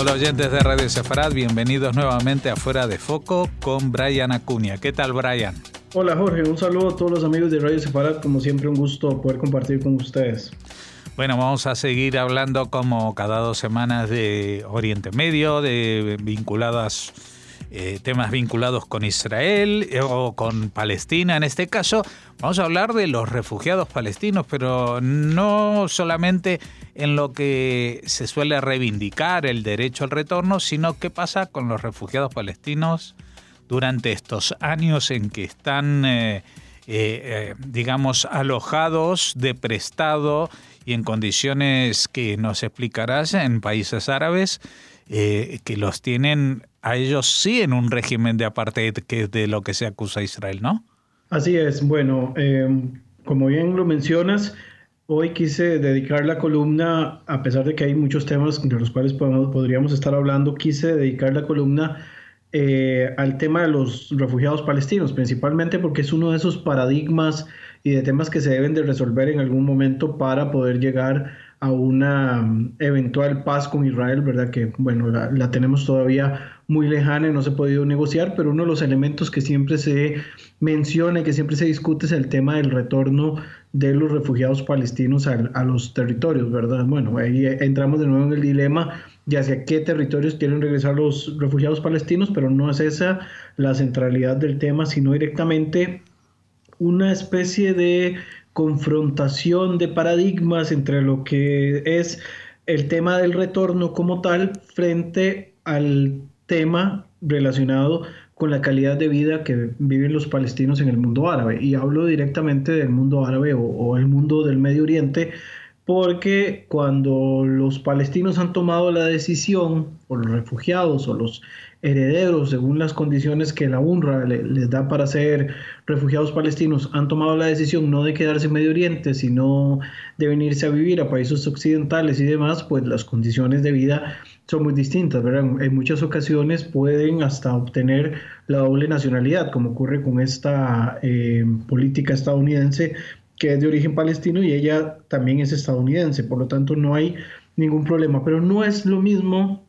Hola oyentes de Radio Sefarad, bienvenidos nuevamente a Fuera de Foco con Brian Acuña. ¿Qué tal Brian? Hola Jorge, un saludo a todos los amigos de Radio Sefarad, como siempre un gusto poder compartir con ustedes. Bueno, vamos a seguir hablando como cada dos semanas de Oriente Medio, de vinculadas eh, temas vinculados con Israel eh, o con Palestina en este caso. Vamos a hablar de los refugiados palestinos, pero no solamente en lo que se suele reivindicar el derecho al retorno, sino qué pasa con los refugiados palestinos durante estos años en que están, eh, digamos, alojados de prestado y en condiciones que nos explicarás en países árabes. Que los tienen a ellos sí en un régimen de apartheid que es de lo que se acusa Israel, ¿no? Así es. Bueno, em, como bien lo mencionas, hoy quise dedicar la columna, a pesar de que hay muchos temas de los cuales podríamos estar hablando, quise dedicar la columna eh, al tema de los refugiados palestinos, principalmente porque es uno de esos paradigmas y de temas que se deben de resolver en algún momento para poder llegar a una mm, eventual paz con Israel, ¿verdad? Que, bueno, la, tenemos todavía muy lejana y no se ha podido negociar, pero uno de los elementos que siempre se menciona y que siempre se discute es el tema del retorno de los refugiados palestinos a, a los territorios, ¿verdad? Bueno, ahí entramos de nuevo en el dilema de hacia qué territorios quieren regresar los refugiados palestinos, pero no es esa la centralidad del tema, sino directamente una especie de confrontación de paradigmas entre lo que es el tema del retorno como tal frente al tema relacionado con la calidad de vida que viven los palestinos en el mundo árabe. Y hablo directamente del mundo árabe o, el mundo del Medio Oriente, porque cuando los palestinos han tomado la decisión, o los refugiados, o los herederos, según las condiciones que la UNRWA les da para ser refugiados palestinos, han tomado la decisión no de quedarse en Medio Oriente, sino de venirse a vivir a países occidentales y demás, pues las condiciones de vida son muy distintas, ¿verdad? En muchas ocasiones pueden hasta obtener la doble nacionalidad, como ocurre con esta eh, política estadounidense que es de origen palestino y ella también es estadounidense, por lo tanto no hay ningún problema, pero no es lo mismo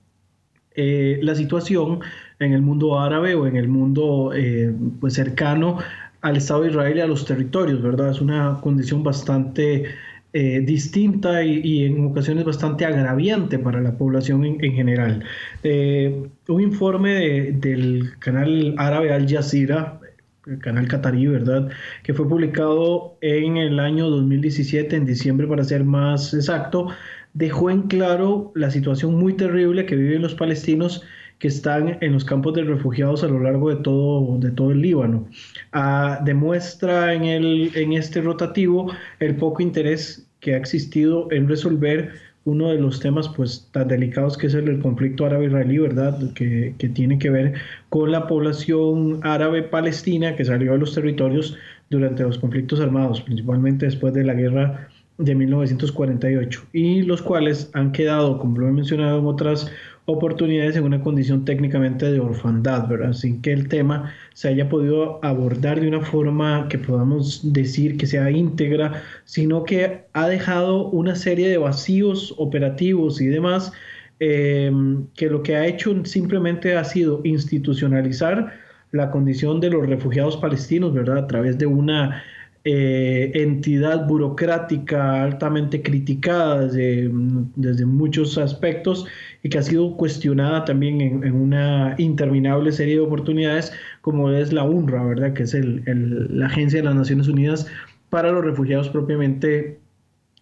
eh, la situación en el mundo árabe o en el mundo eh, pues cercano al Estado de Israel y a los territorios, ¿verdad? Es una condición bastante eh, distinta y, en ocasiones bastante agraviante para la población en, general. un informe del canal árabe Al Jazeera, el canal catarí, ¿verdad? Que fue publicado en el año 2017, en diciembre para ser más exacto, dejó en claro la situación muy terrible que viven los palestinos que están en los campos de refugiados a lo largo de todo, de todo el Líbano. Ah, demuestra en, el, en este rotativo el poco interés que ha existido en resolver uno de los temas pues tan delicados que es el, conflicto árabe-israelí, ¿verdad? Que, que, tiene que ver con la población árabe palestina que salió de los territorios durante los conflictos armados, principalmente después de la guerra de 1948 y los cuales han quedado, como lo he mencionado en otras oportunidades, en una condición técnicamente de orfandad, ¿verdad? Sin que el tema se haya podido abordar de una forma que podamos decir que sea íntegra, sino que ha dejado una serie de vacíos operativos y demás, eh, que lo que ha hecho simplemente ha sido institucionalizar la condición de los refugiados palestinos, ¿verdad? A través de una eh, entidad burocrática altamente criticada desde, muchos aspectos y que ha sido cuestionada también en, una interminable serie de oportunidades como es la UNRWA, ¿verdad? que es el, la Agencia de las Naciones Unidas para los Refugiados propiamente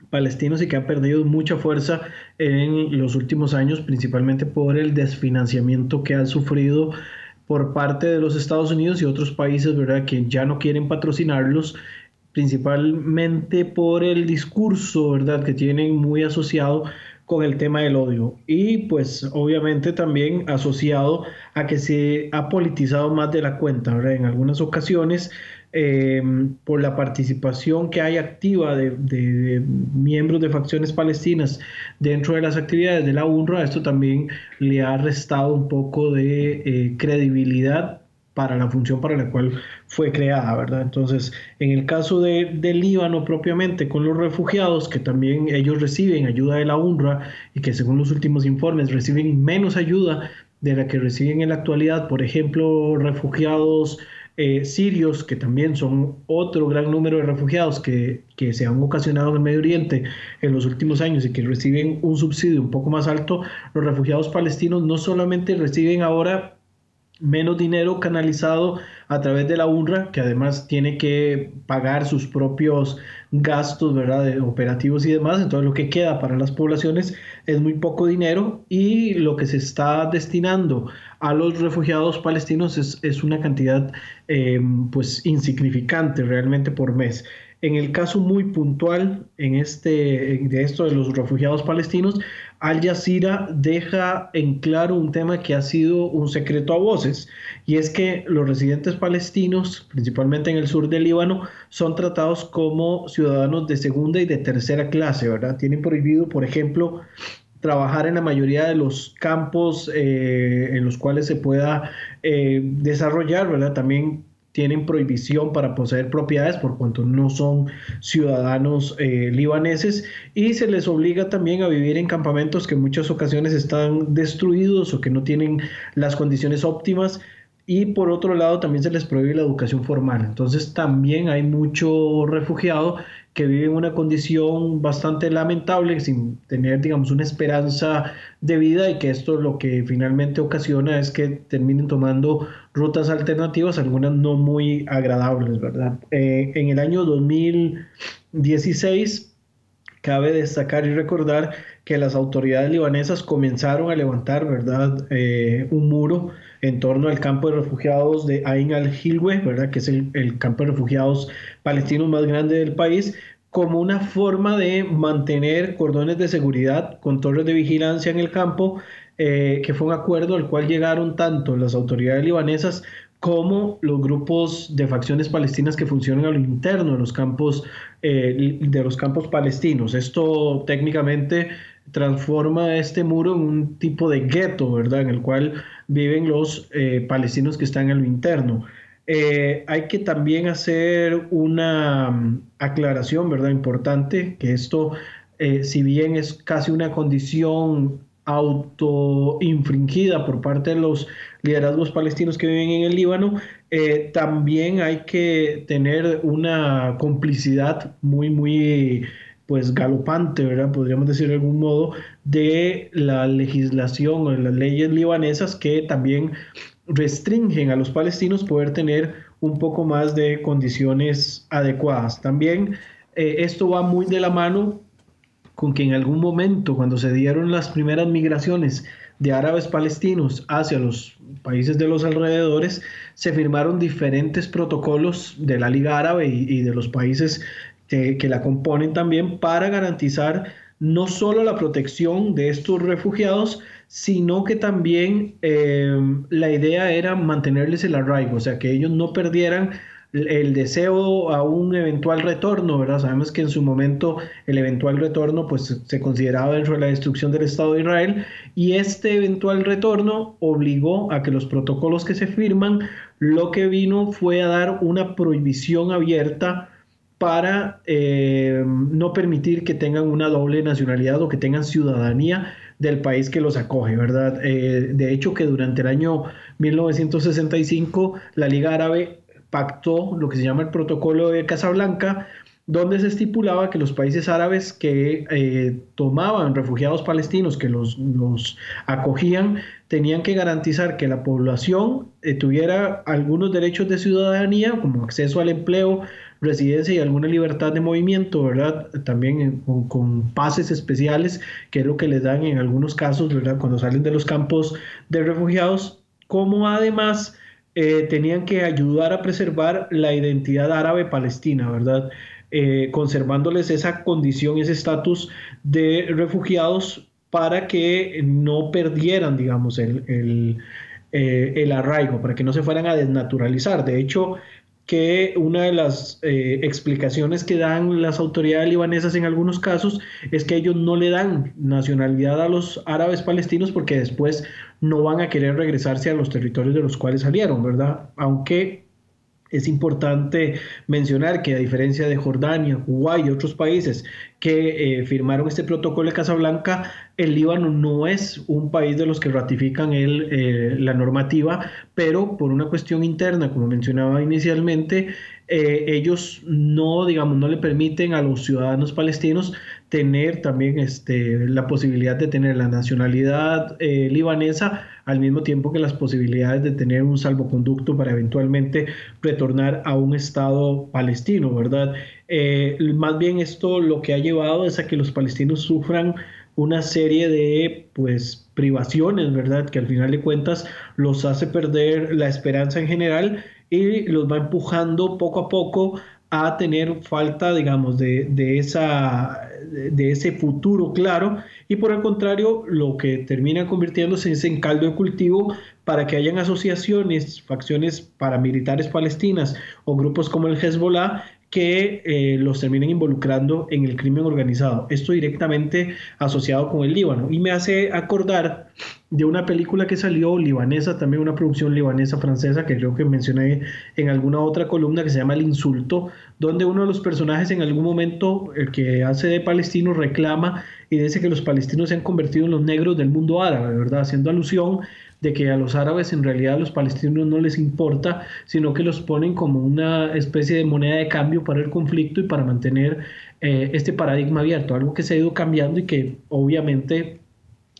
palestinos y que ha perdido mucha fuerza en los últimos años, principalmente por el desfinanciamiento que ha sufrido por parte de los Estados Unidos y otros países, ¿verdad?, que ya no quieren patrocinarlos principalmente por el discurso, ¿verdad?, que tienen muy asociado con el tema del odio y pues obviamente también asociado a que se ha politizado más de la cuenta, ¿verdad? En algunas ocasiones eh, por la participación que hay activa de, miembros de facciones palestinas dentro de las actividades de la UNRWA, esto también le ha restado un poco de eh, credibilidad para la función para la cual fue creada, ¿verdad? Entonces, en el caso de, del Líbano propiamente, con los refugiados, que también ellos reciben ayuda de la UNRWA y que según los últimos informes reciben menos ayuda de la que reciben en la actualidad, por ejemplo, refugiados eh, sirios, que también son otro gran número de refugiados que, que, se han ocasionado en el Medio Oriente en los últimos años y que reciben un subsidio un poco más alto, los refugiados palestinos no solamente reciben ahora menos dinero canalizado a través de la UNRWA, que además tiene que pagar sus propios gastos, ¿verdad?, operativos y demás. Entonces lo que queda para las poblaciones es muy poco dinero y lo que se está destinando a los refugiados palestinos es, una cantidad eh, pues insignificante realmente por mes. En el caso muy puntual en este, de esto de los refugiados palestinos, Al Jazeera deja en claro un tema que ha sido un secreto a voces, y es que los residentes palestinos, principalmente en el sur del Líbano, son tratados como ciudadanos de segunda y de tercera clase, ¿verdad? Tienen prohibido, por ejemplo, trabajar en la mayoría de los campos eh, en los cuales se pueda eh, desarrollar, ¿verdad? También tienen prohibición para poseer propiedades por cuanto no son ciudadanos eh, libaneses y se les obliga también a vivir en campamentos que en muchas ocasiones están destruidos o que no tienen las condiciones óptimas y por otro lado también se les prohíbe la educación formal. Entonces también hay mucho refugiado que vive en una condición bastante lamentable, sin tener, digamos, una esperanza de vida y que esto lo que finalmente ocasiona es que terminen tomando rutas alternativas, algunas no muy agradables, ¿verdad? Eh, en el año 2016, cabe destacar y recordar que las autoridades libanesas comenzaron a levantar, ¿verdad?, eh, un muro en torno al campo de refugiados de Ain al-Hilwe, ¿verdad? que es el, campo de refugiados palestinos más grande del país, como una forma de mantener cordones de seguridad con torres de vigilancia en el campo, eh, que fue un acuerdo al cual llegaron tanto las autoridades libanesas como los grupos de facciones palestinas que funcionan a lo interno de los campos, eh, de los campos palestinos. Esto técnicamente transforma este muro en un tipo de gueto, ¿verdad? En el cual viven los eh, palestinos que están en lo interno. Eh, hay que también hacer una mm, aclaración, ¿verdad? Importante, que esto, eh, si bien es casi una condición autoinfringida por parte de los liderazgos palestinos que viven en el Líbano, también hay que tener una complicidad muy, muy pues galopante, ¿verdad? Podríamos decir de algún modo, de la legislación o de las leyes libanesas que también restringen a los palestinos poder tener un poco más de condiciones adecuadas. También eh, esto va muy de la mano con que en algún momento, cuando se dieron las primeras migraciones de árabes palestinos hacia los países de los alrededores, se firmaron diferentes protocolos de la Liga Árabe y, y de los países que, la componen también para garantizar no solo la protección de estos refugiados, sino que también eh, la idea era mantenerles el arraigo, o sea, que ellos no perdieran el deseo a un eventual retorno, ¿verdad? Sabemos que en su momento el eventual retorno pues se consideraba dentro de la destrucción del Estado de Israel y este eventual retorno obligó a que los protocolos que se firman lo que vino fue a dar una prohibición abierta para eh, no permitir que tengan una doble nacionalidad o que tengan ciudadanía del país que los acoge, ¿verdad? Eh, de hecho, que durante el año 1965 la Liga Árabe pactó lo que se llama el Protocolo de Casablanca, donde se estipulaba que los países árabes que eh, tomaban refugiados palestinos, que los, acogían, tenían que garantizar que la población tuviera algunos derechos de ciudadanía, como acceso al empleo, residencia y alguna libertad de movimiento, ¿verdad? También con, pases especiales, que es lo que les dan en algunos casos, ¿verdad? Cuando salen de los campos de refugiados, como además eh, tenían que ayudar a preservar la identidad árabe palestina, ¿verdad? Eh, conservándoles esa condición, ese estatus de refugiados para que no perdieran, digamos, el, el, eh, el arraigo, para que no se fueran a desnaturalizar. De hecho, que una de las eh, explicaciones que dan las autoridades libanesas en algunos casos es que ellos no le dan nacionalidad a los árabes palestinos porque después no van a querer regresarse a los territorios de los cuales salieron, ¿verdad? Aunque es importante mencionar que a diferencia de Jordania, Kuwait y otros países que eh, firmaron este protocolo de Casablanca, el Líbano no es un país de los que ratifican eh, la normativa, pero por una cuestión interna, como mencionaba inicialmente, eh, ellos no, digamos, no le permiten a los ciudadanos palestinos tener también este, la posibilidad de tener la nacionalidad libanesa al mismo tiempo que las posibilidades de tener un salvoconducto para eventualmente retornar a un Estado palestino, ¿verdad? Eh, más bien esto lo que ha llevado es a que los palestinos sufran una serie de pues privaciones, ¿verdad? Que al final de cuentas los hace perder la esperanza en general y los va empujando poco a poco a tener falta, digamos, de, esa, de ese futuro claro y por el contrario, lo que termina convirtiéndose es en caldo de cultivo para que hayan asociaciones, facciones paramilitares palestinas o grupos como el Hezbollah que eh, los terminen involucrando en el crimen organizado. Esto directamente asociado con el Líbano. Y me hace acordar de una película que salió libanesa, también una producción libanesa francesa, que creo que mencioné en alguna otra columna, que se llama El Insulto, donde uno de los personajes en algún momento, el que hace de palestino, reclama y dice que los palestinos se han convertido en los negros del mundo árabe, ¿verdad? Haciendo alusión de que a los árabes en realidad a los palestinos no les importa, sino que los ponen como una especie de moneda de cambio para el conflicto y para mantener eh, este paradigma abierto, algo que se ha ido cambiando y que obviamente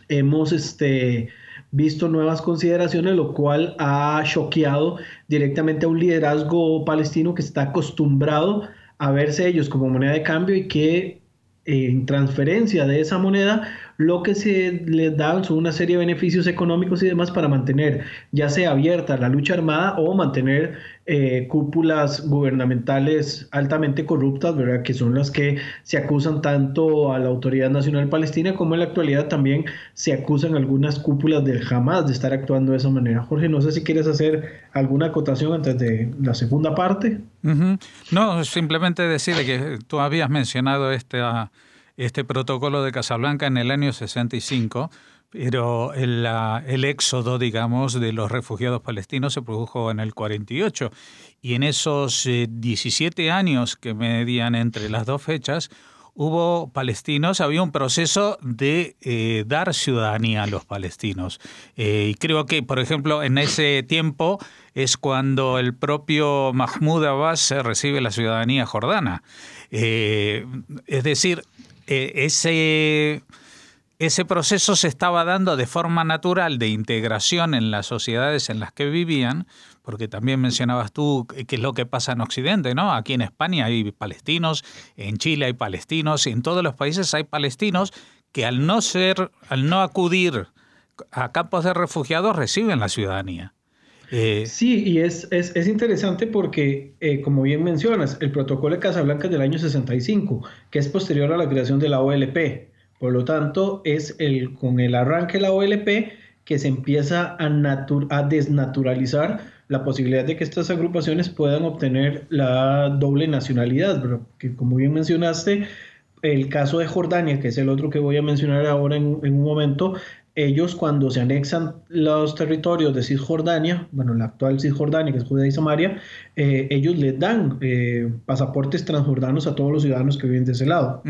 hemos este, visto nuevas consideraciones, lo cual ha choqueado directamente a un liderazgo palestino que está acostumbrado a verse ellos como moneda de cambio y que en transferencia de esa moneda, lo que se les da son una serie de beneficios económicos y demás para mantener ya sea abierta la lucha armada o mantener eh, cúpulas gubernamentales altamente corruptas, ¿verdad? que son las que se acusan tanto a la Autoridad Nacional Palestina como en la actualidad también se acusan algunas cúpulas del Hamas de estar actuando de esa manera. Jorge, no sé si quieres hacer alguna acotación antes de la segunda parte. No, simplemente decir que tú habías mencionado este, este protocolo de Casablanca en el año 65, pero el, el, éxodo, digamos, de los refugiados palestinos se produjo en el 48. Y en esos 17 eh, años que medían entre las dos fechas, hubo palestinos, había un proceso de eh, dar ciudadanía a los palestinos. Eh, y creo que, por ejemplo, en ese tiempo es cuando el propio Mahmoud Abbas recibe la ciudadanía jordana. Es decir, ese, ese proceso se estaba dando de forma natural de integración en las sociedades en las que vivían, porque también mencionabas tú qué es lo que pasa en Occidente, ¿no? Aquí en España hay palestinos, en Chile hay palestinos, en todos los países hay palestinos que al no ser, al no acudir a campos de refugiados reciben la ciudadanía. Eh, sí, y es, es, interesante porque, eh, como bien mencionas, el protocolo de Casablanca es del año 65, que es posterior a la creación de la OLP. Por lo tanto, es el, con el arranque de la OLP que se empieza a, a desnaturalizar la posibilidad de que estas agrupaciones puedan obtener la doble nacionalidad, pero que como bien mencionaste, el caso de Jordania, que es el otro que voy a mencionar ahora en, un momento, ellos cuando se anexan los territorios de Cisjordania, bueno, la actual Cisjordania, que es Judea y Samaria, eh, ellos les dan eh, pasaportes transjordanos a todos los ciudadanos que viven de ese lado.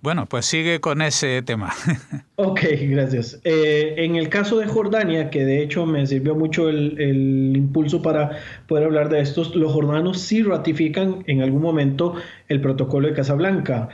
Bueno, pues sigue con ese tema. ok, gracias. Eh, en el caso de Jordania, que de hecho me sirvió mucho el, impulso para poder hablar de estos, los jordanos sí ratifican en algún momento el protocolo de Casablanca.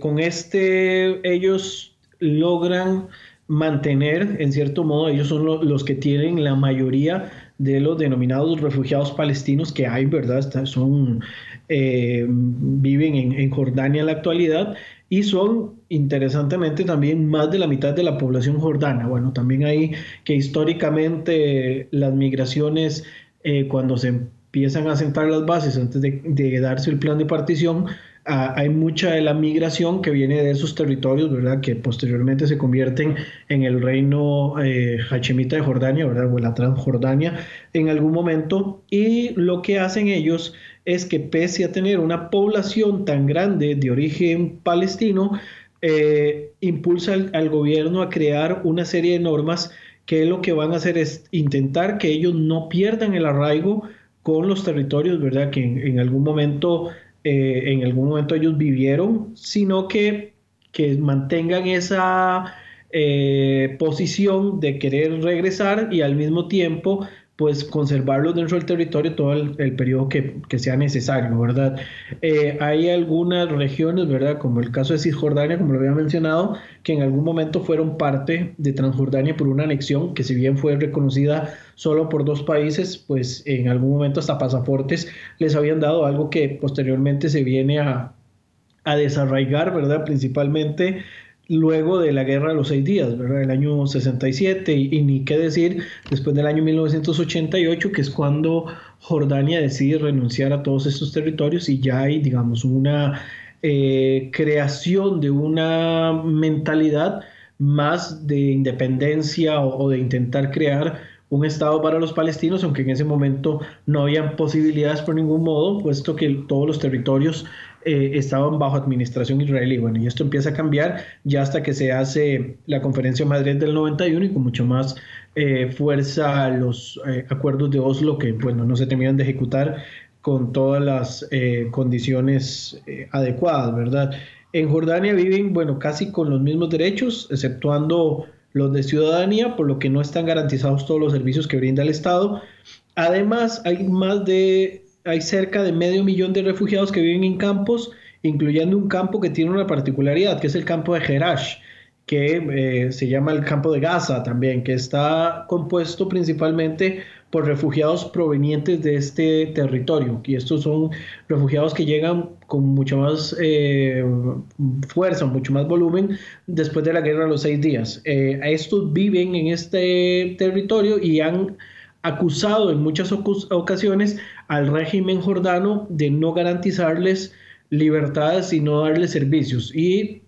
Con este ellos logran mantener, en cierto modo, ellos son los que tienen la mayoría de los denominados refugiados palestinos que hay, ¿verdad? Son, eh, viven en, en Jordania en la actualidad y son interesantemente también más de la mitad de la población jordana. Bueno, también hay que históricamente las migraciones, eh, cuando se empiezan a sentar las bases antes de, darse el plan de partición, Hay mucha de la migración que viene de esos territorios, ¿verdad? Que posteriormente se convierten en el reino eh, Hachemita de Jordania, ¿verdad? O la Transjordania en algún momento. Y lo que hacen ellos es que pese a tener una población tan grande de origen palestino, eh, impulsa al, gobierno a crear una serie de normas que lo que van a hacer es intentar que ellos no pierdan el arraigo con los territorios, ¿verdad? Que en algún momento eh, en algún momento ellos vivieron, sino que, que mantengan esa eh, posición de querer regresar y al mismo tiempo pues conservarlos dentro del territorio todo el, periodo que, sea necesario, ¿verdad? Eh, hay algunas regiones, ¿verdad? Como el caso de Cisjordania, como lo había mencionado, que en algún momento fueron parte de Transjordania por una anexión que si bien fue reconocida solo por dos países, pues en algún momento hasta pasaportes les habían dado algo que posteriormente se viene a, a desarraigar, ¿verdad? Principalmente luego de la guerra de los seis días, ¿verdad? El año 67 y, ni qué decir después del año 1988, que es cuando Jordania decide renunciar a todos estos territorios y ya hay, digamos, una eh, creación de una mentalidad más de independencia o, de intentar crear un Estado para los palestinos, aunque en ese momento no habían posibilidades por ningún modo, puesto que todos los territorios eh, estaban bajo administración israelí. Bueno, y esto empieza a cambiar ya hasta que se hace la conferencia Madrid del 91 y con mucho más eh, fuerza los eh, acuerdos de Oslo que, bueno, no se terminan de ejecutar con todas las condiciones adecuadas, ¿verdad? En Jordania viven, bueno, casi con los mismos derechos, exceptuando los de ciudadanía, por lo que no están garantizados todos los servicios que brinda el Estado. Además, hay más de hay cerca de medio millón de refugiados que viven en campos, incluyendo un campo que tiene una particularidad, que es el campo de Jerash, que eh, se llama el campo de Gaza también, que está compuesto principalmente por refugiados provenientes de este territorio. Y estos son refugiados que llegan con mucha más eh, fuerza, mucho más volumen después de la guerra de los seis días. Eh, estos viven en este territorio y han acusado en muchas ocasiones al régimen jordano de no garantizarles libertades y no darles servicios. Y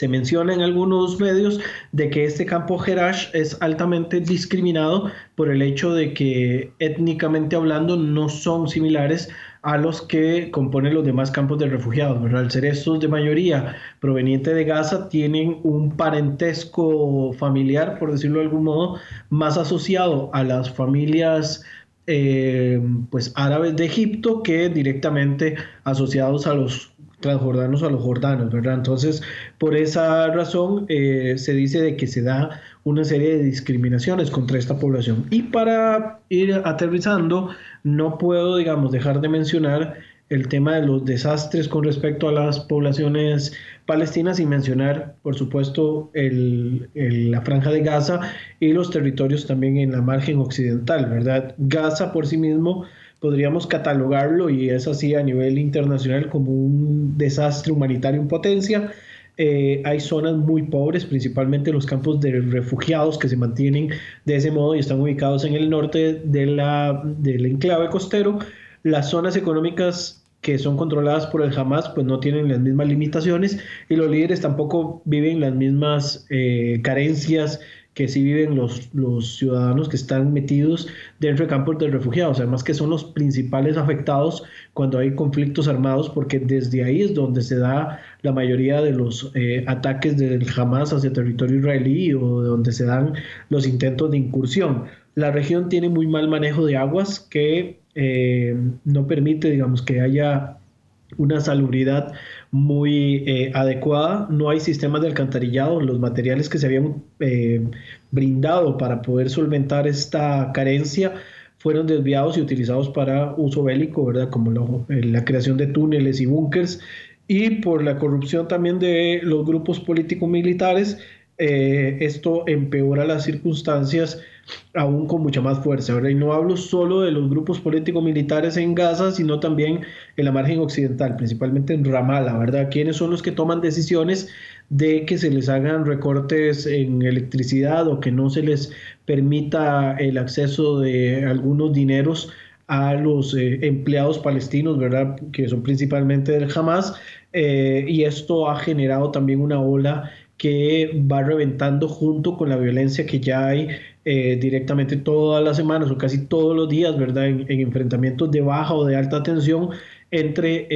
se menciona en algunos medios de que este campo Jerash es altamente discriminado por el hecho de que étnicamente hablando no son similares a los que componen los demás campos de refugiados. Al ser estos de mayoría proveniente de Gaza, tienen un parentesco familiar, por decirlo de algún modo, más asociado a las familias eh, pues árabes de Egipto que directamente asociados a los transjordanos a los jordanos, ¿verdad? Entonces, por esa razón eh, se dice de que se da una serie de discriminaciones contra esta población. Y para ir aterrizando, no puedo, digamos, dejar de mencionar el tema de los desastres con respecto a las poblaciones palestinas y mencionar, por supuesto, la franja de Gaza y los territorios también en la margen occidental, ¿verdad? Gaza por sí mismo podríamos catalogarlo y es así a nivel internacional como un desastre humanitario en potencia. Eh, hay zonas muy pobres, principalmente los campos de refugiados que se mantienen de ese modo y están ubicados en el norte de la, del enclave costero. Las zonas económicas que son controladas por el Hamas, pues no tienen las mismas limitaciones y los líderes tampoco viven las mismas eh, carencias que sí viven los, los ciudadanos que están metidos dentro de campos de refugiados, además que son los principales afectados cuando hay conflictos armados, porque desde ahí es donde se da la mayoría de los eh, ataques del Hamas hacia territorio israelí o de donde se dan los intentos de incursión. La región tiene muy mal manejo de aguas que eh, no permite, digamos, que haya una salubridad muy eh, adecuada, no hay sistemas de alcantarillado, los materiales que se habían eh, brindado para poder solventar esta carencia. Fueron desviados y utilizados para uso bélico, ¿verdad? Como la creación de túneles y búnkers, y por la corrupción también de los grupos políticos militares, esto empeora las circunstancias aún con mucha más fuerza, ¿verdad? Y no hablo solo de los grupos políticos militares en Gaza, sino también en la margen occidental, principalmente en Ramallah, ¿verdad? ¿Quiénes son los que toman decisiones de que se les hagan recortes en electricidad o que no se les permita el acceso de algunos dineros a los eh, empleados palestinos, ¿verdad? Que son principalmente del Hamas. Eh, y esto ha generado también una ola que va reventando junto con la violencia que ya hay eh, directamente todas las semanas o casi todos los días, ¿verdad? En, enfrentamientos de baja o de alta tensión entre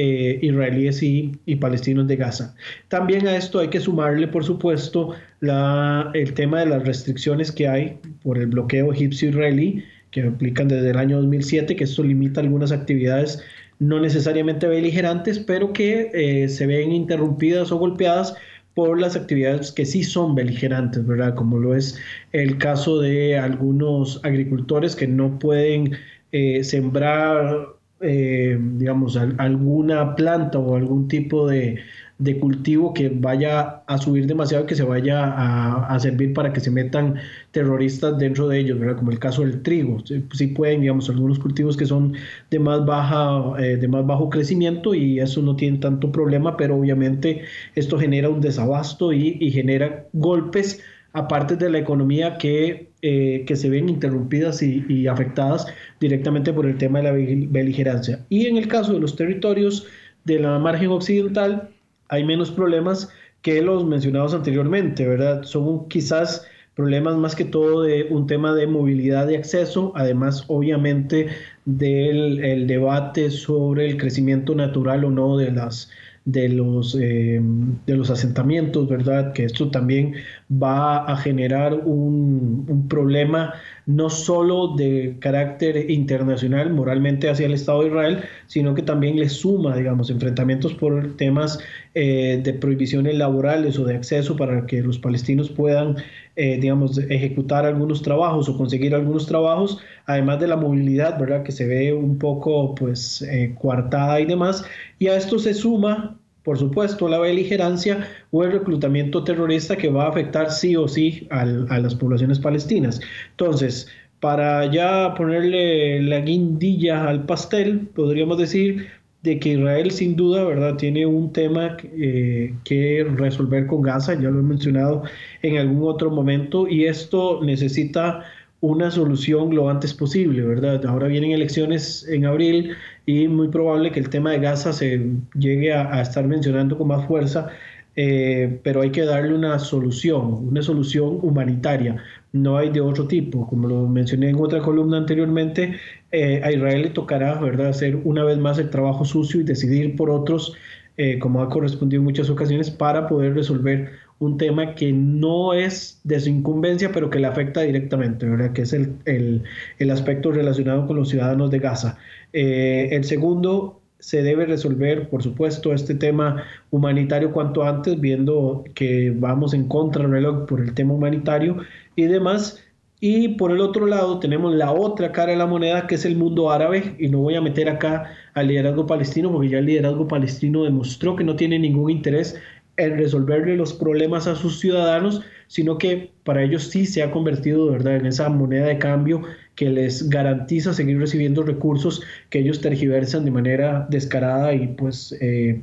israelíes y, palestinos de Gaza. También a esto hay que sumarle, por supuesto, la, el tema de las restricciones que hay por el bloqueo egipcio-israelí, que aplican desde el año 2007, que esto limita algunas actividades no necesariamente beligerantes, pero que eh, se ven interrumpidas o golpeadas por las actividades que sí son beligerantes, ¿verdad? Como lo es el caso de algunos agricultores que no pueden eh, sembrar, eh, digamos, alguna planta o algún tipo de, de cultivo que vaya a subir demasiado, que se vaya a, servir para que se metan terroristas dentro de ellos, ¿verdad? como el caso del trigo. Sí, pueden, digamos, algunos cultivos que son de más, baja, eh, de más bajo crecimiento y eso no tiene tanto problema, pero obviamente esto genera un desabasto y, genera golpes aparte de la economía que, eh, que se ven interrumpidas y, y, afectadas directamente por el tema de la beligerancia. Y en el caso de los territorios de la margen occidental, hay menos problemas que los mencionados anteriormente, ¿verdad? Son quizás problemas más que todo de un tema de movilidad de acceso, además obviamente del debate sobre el crecimiento natural o no de las de los, eh, de los asentamientos, ¿verdad? Que esto también va a generar un, un, problema no solo de carácter internacional, moralmente hacia el Estado de Israel, sino que también le suma, digamos, enfrentamientos por temas eh, de prohibiciones laborales o de acceso para que los palestinos puedan, eh, digamos, ejecutar algunos trabajos o conseguir algunos trabajos, además de la movilidad, ¿verdad? Que se ve un poco, pues, eh, coartada y demás. Y a esto se suma por supuesto, la beligerancia o el reclutamiento terrorista que va a afectar sí o sí a las poblaciones palestinas. Entonces, para ya ponerle la guindilla al pastel, podríamos decir de que Israel sin duda, ¿verdad?, tiene un tema eh, que resolver con Gaza, ya lo he mencionado en algún otro momento, y esto necesita una solución lo antes posible, ¿verdad? Ahora vienen elecciones en abril y muy probable que el tema de Gaza se llegue a, estar mencionando con más fuerza, eh, pero hay que darle una solución, una solución humanitaria, no hay de otro tipo. Como lo mencioné en otra columna anteriormente, eh, a Israel le tocará, ¿verdad?, hacer una vez más el trabajo sucio y decidir por otros, eh, como ha correspondido en muchas ocasiones, para poder resolver un tema que no es de su incumbencia, pero que le afecta directamente, que es el, el, el aspecto relacionado con los ciudadanos de Gaza. Eh, el segundo, se debe resolver, por supuesto, este tema humanitario cuanto antes, viendo que vamos en contra reloj por el tema humanitario y demás. Y por el otro lado tenemos la otra cara de la moneda, que es el mundo árabe, y no voy a meter acá al liderazgo palestino, porque ya el liderazgo palestino demostró que no tiene ningún interés en resolverle los problemas a sus ciudadanos, sino que para ellos sí se ha convertido ¿verdad? en esa moneda de cambio que les garantiza seguir recibiendo recursos que ellos tergiversan de manera descarada y pues, eh,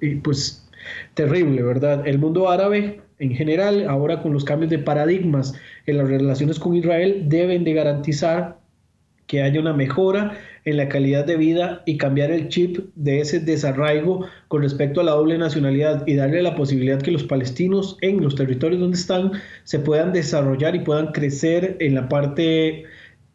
y pues terrible, ¿verdad? El mundo árabe en general, ahora con los cambios de paradigmas en las relaciones con Israel, deben de garantizar que haya una mejora en la calidad de vida y cambiar el chip de ese desarraigo con respecto a la doble nacionalidad y darle la posibilidad que los palestinos en los territorios donde están se puedan desarrollar y puedan crecer en la parte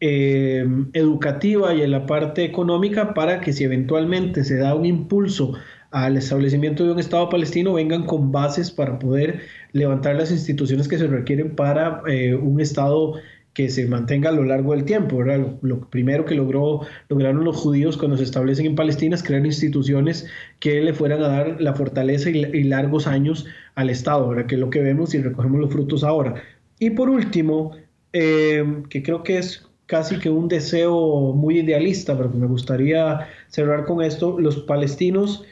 eh, educativa y en la parte económica para que si eventualmente se da un impulso al establecimiento de un Estado palestino vengan con bases para poder levantar las instituciones que se requieren para eh, un Estado que se mantenga a lo largo del tiempo. Lo, primero que logró, lograron los judíos cuando se establecen en Palestina es crear instituciones que le fueran a dar la fortaleza y, largos años al Estado, ¿verdad? que es lo que vemos y recogemos los frutos ahora. Y por último, eh, que creo que es casi que un deseo muy idealista, pero que me gustaría cerrar con esto, los palestinos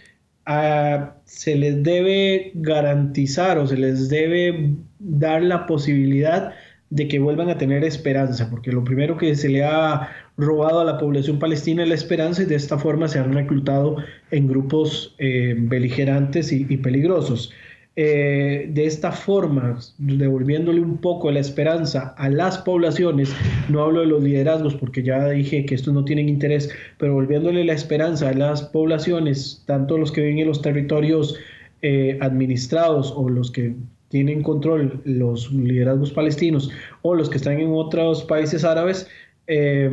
se les debe garantizar o se les debe dar la posibilidad de que vuelvan a tener esperanza, porque lo primero que se le ha robado a la población palestina es la esperanza y de esta forma se han reclutado en grupos eh, beligerantes y, peligrosos. Eh, de esta forma, devolviéndole un poco la esperanza a las poblaciones, no hablo de los liderazgos porque ya dije que estos no tienen interés, pero volviéndole la esperanza a las poblaciones, tanto los que viven en los territorios eh, administrados o los que tienen control los liderazgos palestinos o los que están en otros países árabes, eh,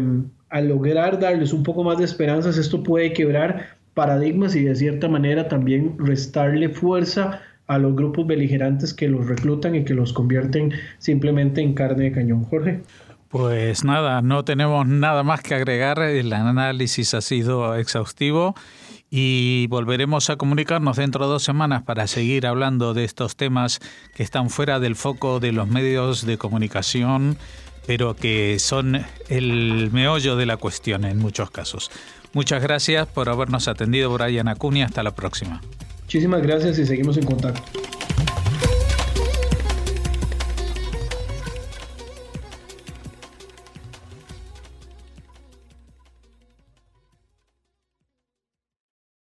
al lograr darles un poco más de esperanzas, esto puede quebrar paradigmas y de cierta manera también restarle fuerza a los grupos beligerantes que los reclutan y que los convierten simplemente en carne de cañón. Jorge. Pues nada, no tenemos nada más que agregar. El análisis ha sido exhaustivo y volveremos a comunicarnos dentro de dos semanas para seguir hablando de estos temas que están fuera del foco de los medios de comunicación, pero que son el meollo de la cuestión en muchos casos. Muchas gracias por habernos atendido, Brian Acuña. Hasta la próxima. Muchísimas gracias y seguimos en contacto.